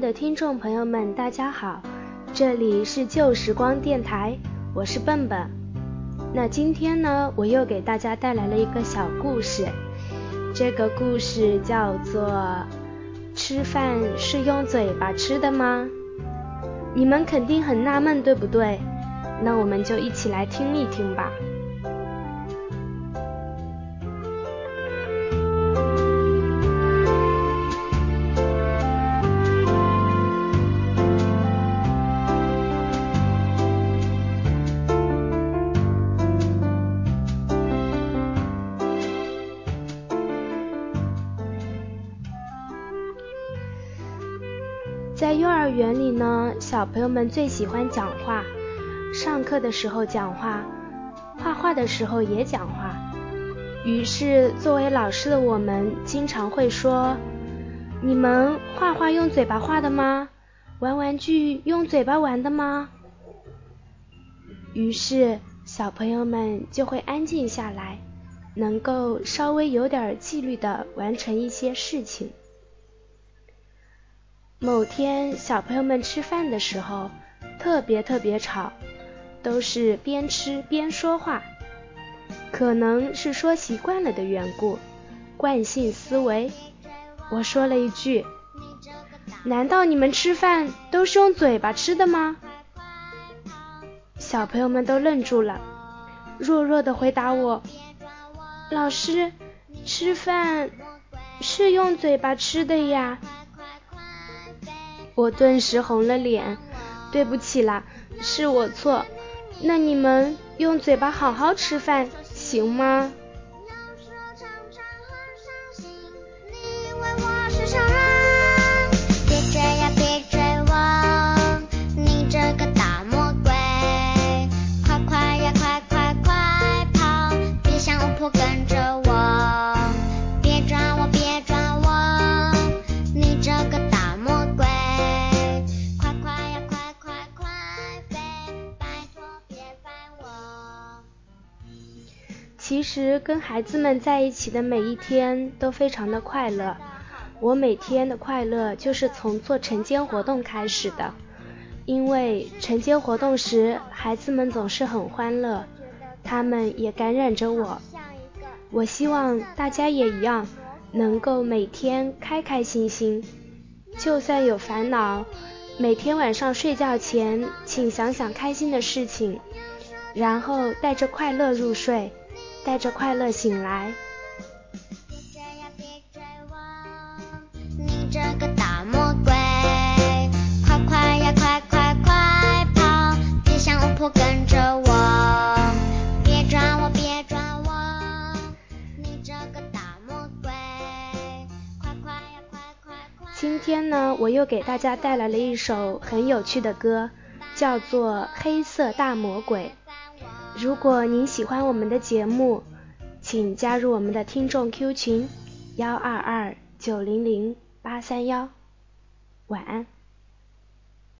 的听众朋友们，大家好，这里是旧时光电台，我是笨笨。那今天呢，我又给大家带来了一个小故事，这个故事叫做《吃饭是用嘴巴吃的吗》？你们肯定很纳闷，对不对？那我们就一起来听一听吧。在幼儿园里呢，小朋友们最喜欢讲话，上课的时候讲话，画画的时候也讲话。于是，作为老师的我们，经常会说：“你们画画用嘴巴画的吗？玩玩具用嘴巴玩的吗？”于是，小朋友们就会安静下来，能够稍微有点纪律的完成一些事情。某天，小朋友们吃饭的时候特别特别吵，都是边吃边说话。可能是说习惯了的缘故，惯性思维。我说了一句：“难道你们吃饭都是用嘴巴吃的吗？”小朋友们都愣住了，弱弱的回答我：“老师，吃饭是用嘴巴吃的呀。”我顿时红了脸，对不起啦，是我错。那你们用嘴巴好好吃饭，行吗？其实跟孩子们在一起的每一天都非常的快乐。我每天的快乐就是从做晨间活动开始的，因为晨间活动时孩子们总是很欢乐，他们也感染着我。我希望大家也一样，能够每天开开心心，就算有烦恼，每天晚上睡觉前，请想想开心的事情，然后带着快乐入睡。带着快乐醒来。别追呀，别追我你这个大魔鬼，快快呀快快快跑，别像巫婆跟着我，别抓我别抓我，你这个大魔鬼，快快呀快快快。今天呢，我又给大家带来了一首很有趣的歌，叫做《黑色大魔鬼》。如果您喜欢我们的节目，请加入我们的听众 Q 群：幺二二九零零八三幺。晚安。